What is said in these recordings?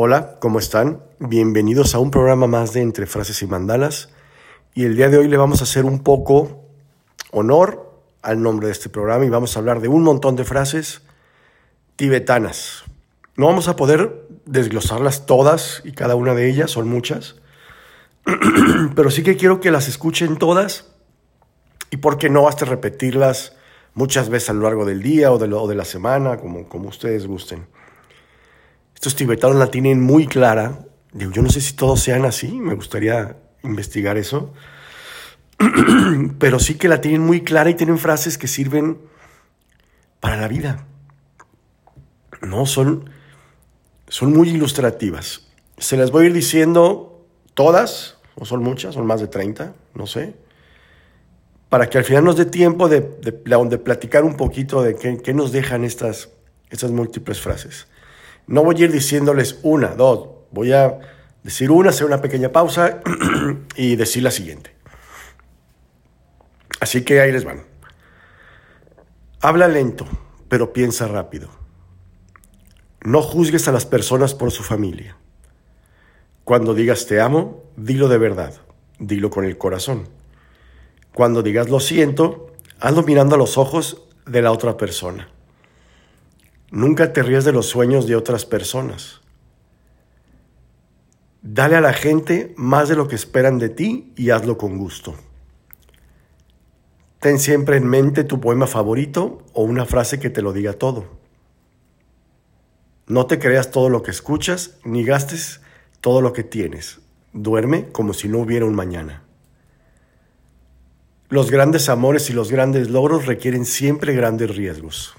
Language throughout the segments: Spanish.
Hola, ¿cómo están? Bienvenidos a un programa más de Entre Frases y Mandalas. Y el día de hoy le vamos a hacer un poco honor al nombre de este programa y vamos a hablar de un montón de frases tibetanas. No vamos a poder desglosarlas todas y cada una de ellas, son muchas, pero sí que quiero que las escuchen todas y por qué no hasta repetirlas muchas veces a lo largo del día o de, la semana, como ustedes gusten. Estos tibetanos la tienen muy clara. Yo no sé si todos sean así, me gustaría investigar eso. Pero sí que la tienen muy clara y tienen frases que sirven para la vida. No, son, son muy ilustrativas. Se las voy a ir diciendo todas, o son muchas, son más de 30, no sé, para que al final nos dé tiempo de, de, platicar un poquito de qué, qué nos dejan estas, estas múltiples frases. No voy a ir diciéndoles una, dos, voy a decir una, hacer una pequeña pausa y decir la siguiente. Así que ahí les van. Habla lento, pero piensa rápido. No juzgues a las personas por su familia. Cuando digas te amo, dilo de verdad, dilo con el corazón. Cuando digas lo siento, hazlo mirando a los ojos de la otra persona. Nunca te ríes de los sueños de otras personas. Dale a la gente más de lo que esperan de ti y hazlo con gusto. Ten siempre en mente tu poema favorito o una frase que te lo diga todo. No te creas todo lo que escuchas ni gastes todo lo que tienes. Duerme como si no hubiera un mañana. Los grandes amores y los grandes logros requieren siempre grandes riesgos.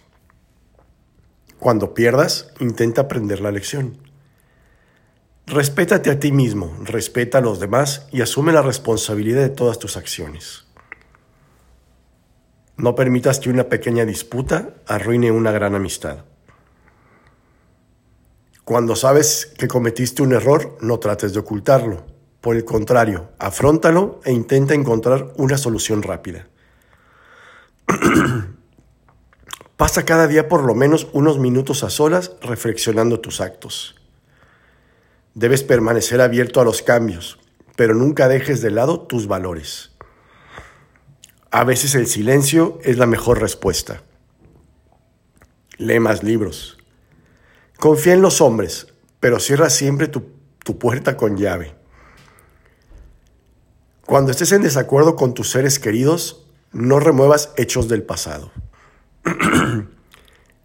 Cuando pierdas, intenta aprender la lección. Respétate a ti mismo, respeta a los demás y asume la responsabilidad de todas tus acciones. No permitas que una pequeña disputa arruine una gran amistad. Cuando sabes que cometiste un error, no trates de ocultarlo. Por el contrario, afróntalo e intenta encontrar una solución rápida. Pasa cada día por lo menos unos minutos a solas reflexionando tus actos. Debes permanecer abierto a los cambios, pero nunca dejes de lado tus valores. A veces el silencio es la mejor respuesta. Lee más libros. Confía en los hombres, pero cierra siempre tu, tu puerta con llave. Cuando estés en desacuerdo con tus seres queridos, no remuevas hechos del pasado.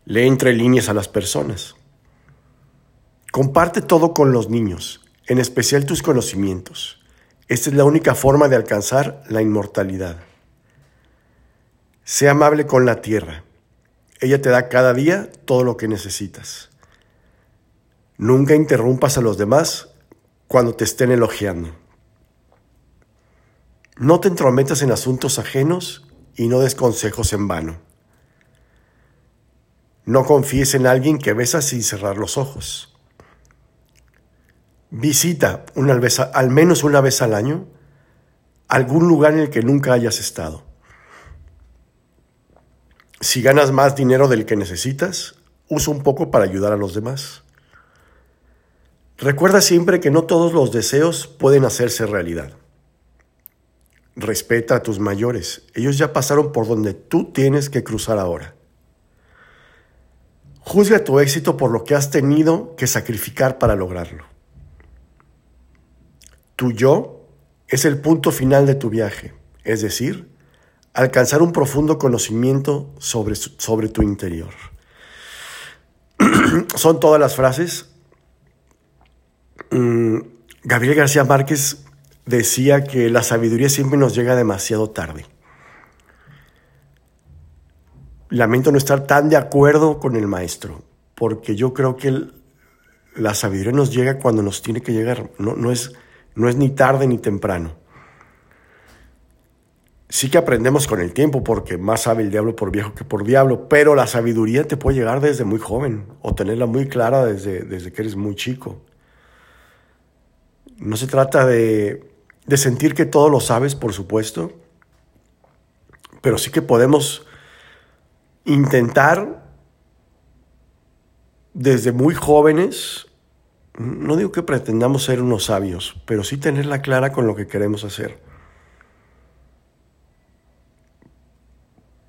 Lee entre líneas a las personas. Comparte todo con los niños, en especial tus conocimientos. Esta es la única forma de alcanzar la inmortalidad. Sea amable con la tierra. Ella te da cada día todo lo que necesitas. Nunca interrumpas a los demás cuando te estén elogiando. No te entrometas en asuntos ajenos y no des consejos en vano. No confíes en alguien que besa sin cerrar los ojos. Visita una vez, al menos una vez al año algún lugar en el que nunca hayas estado. Si ganas más dinero del que necesitas, usa un poco para ayudar a los demás. Recuerda siempre que no todos los deseos pueden hacerse realidad. Respeta a tus mayores. Ellos ya pasaron por donde tú tienes que cruzar ahora. Juzga tu éxito por lo que has tenido que sacrificar para lograrlo. Tu yo es el punto final de tu viaje, es decir, alcanzar un profundo conocimiento sobre, sobre tu interior. Son todas las frases. Mm, Gabriel García Márquez decía que la sabiduría siempre nos llega demasiado tarde. Lamento no estar tan de acuerdo con el maestro, porque yo creo que la sabiduría nos llega cuando nos tiene que llegar, no, no, es, no es ni tarde ni temprano. Sí que aprendemos con el tiempo, porque más sabe el diablo por viejo que por diablo, pero la sabiduría te puede llegar desde muy joven o tenerla muy clara desde, desde que eres muy chico. No se trata de, de sentir que todo lo sabes, por supuesto, pero sí que podemos intentar desde muy jóvenes no digo que pretendamos ser unos sabios, pero sí tenerla clara con lo que queremos hacer.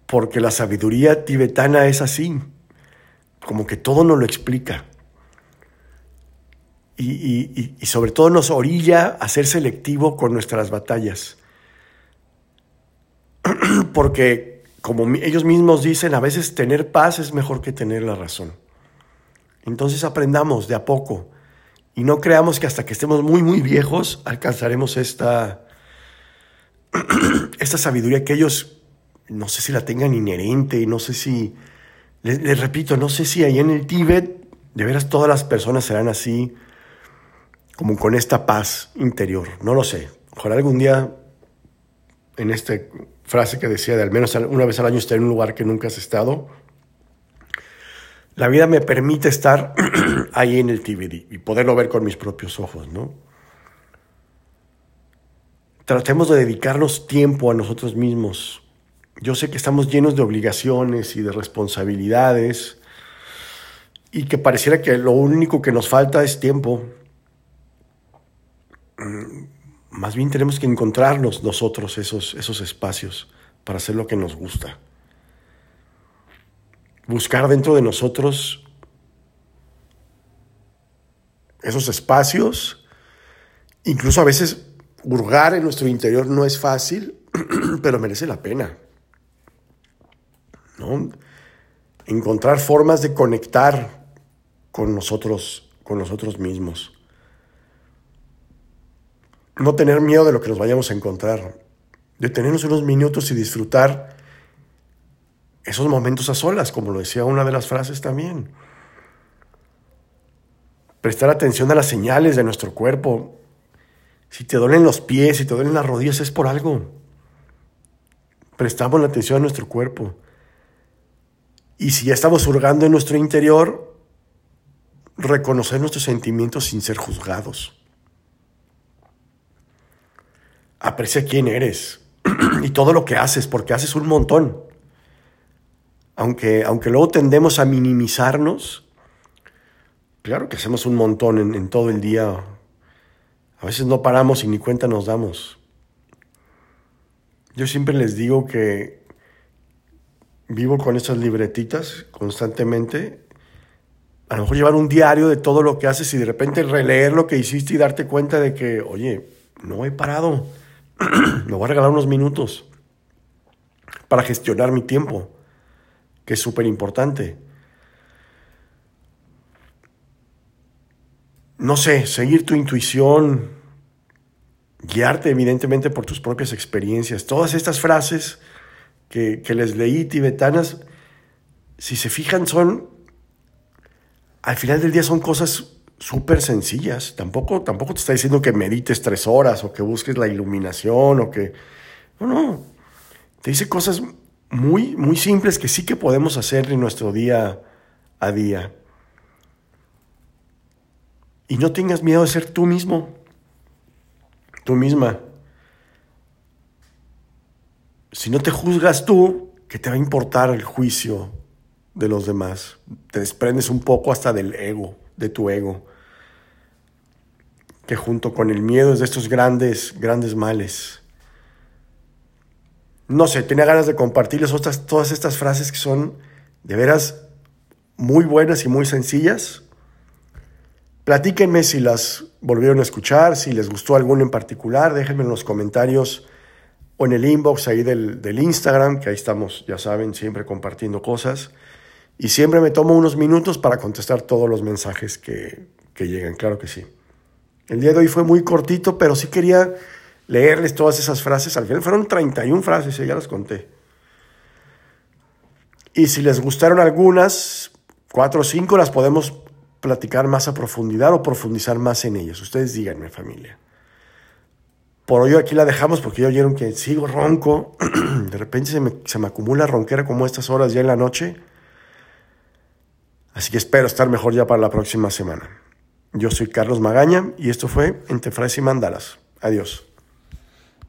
Porque la sabiduría tibetana es así, como que todo nos lo explica. Y, y, sobre todo nos orilla a ser selectivo con nuestras batallas. Porque, como ellos mismos dicen, a veces tener paz es mejor que tener la razón. Entonces aprendamos de a poco y no creamos que hasta que estemos muy, muy viejos alcanzaremos esta, esta sabiduría que ellos, no sé si la tengan inherente, no sé si, les, repito, no sé si ahí en el Tíbet, de veras todas las personas serán así, como con esta paz interior, no lo sé. Ojalá algún día, en esta frase que decía de al menos una vez al año estar en un lugar que nunca has estado, la vida me permite estar ahí en el Tíbet y poderlo ver con mis propios ojos, ¿no? Tratemos de dedicarnos tiempo a nosotros mismos. Yo sé que estamos llenos de obligaciones y de responsabilidades y que pareciera que lo único que nos falta es tiempo. Más bien tenemos que encontrarnos nosotros esos, esos espacios para hacer lo que nos gusta buscar dentro de nosotros esos espacios. Incluso a veces hurgar en nuestro interior no es fácil, pero merece la pena. Encontrar formas de conectar con nosotros, con nosotros mismos. No tener miedo de lo que nos vayamos a encontrar. Detenernos unos minutos y disfrutar esos momentos a solas, como lo decía una de las frases también. Prestar atención a las señales de nuestro cuerpo. Si te duelen los pies, si te duelen las rodillas, es por algo. Prestamos la atención a nuestro cuerpo. Y si ya estamos hurgando en nuestro interior, reconocer nuestros sentimientos sin ser juzgados. Aprecia quién eres y todo lo que haces, porque haces un montón aunque, aunque luego tendemos a minimizarnos, claro que hacemos un montón en, todo el día. A veces no paramos y ni cuenta nos damos. Yo siempre les digo que vivo con esas libretitas constantemente. A lo mejor llevar un diario de todo lo que haces y de repente releer lo que hiciste y darte cuenta de que, oye, no he parado. Me voy a regalar unos minutos para gestionar mi tiempo que es súper importante. No sé, seguir tu intuición, guiarte evidentemente por tus propias experiencias. Todas estas frases que, les leí tibetanas, si se fijan, son, al final del día son cosas súper sencillas. Tampoco, tampoco te está diciendo que medites tres horas o que busques la iluminación o que... No, no. Te dice cosas muy, muy simples que sí que podemos hacer en nuestro día a día. Y no tengas miedo de ser tú mismo, tú misma. Si no te juzgas tú, ¿qué te va a importar el juicio de los demás? Te desprendes un poco hasta del ego, de tu ego, que junto con el miedo es de estos grandes, grandes males no sé, tenía ganas de compartirles todas estas frases que son de veras muy buenas y muy sencillas. Platíquenme si las volvieron a escuchar, si les gustó alguna en particular, déjenme en los comentarios o en el inbox ahí del, Instagram, que ahí estamos, ya saben, siempre compartiendo cosas. Y siempre me tomo unos minutos para contestar todos los mensajes que, que llegan, claro que sí. El día de hoy fue muy cortito, pero sí quería leerles todas esas frases. Al final fueron 31 frases, ya las conté. Y si les gustaron algunas, cuatro o cinco, las podemos platicar más a profundidad o profundizar más en ellas. Ustedes díganme, familia. Por hoy aquí la dejamos porque ya oyeron que sigo ronco. De repente se me, se me acumula ronquera como estas horas ya en la noche. Así que espero estar mejor ya para la próxima semana. Yo soy Carlos Magaña y esto fue Entre Frases y Mandalas. Adiós.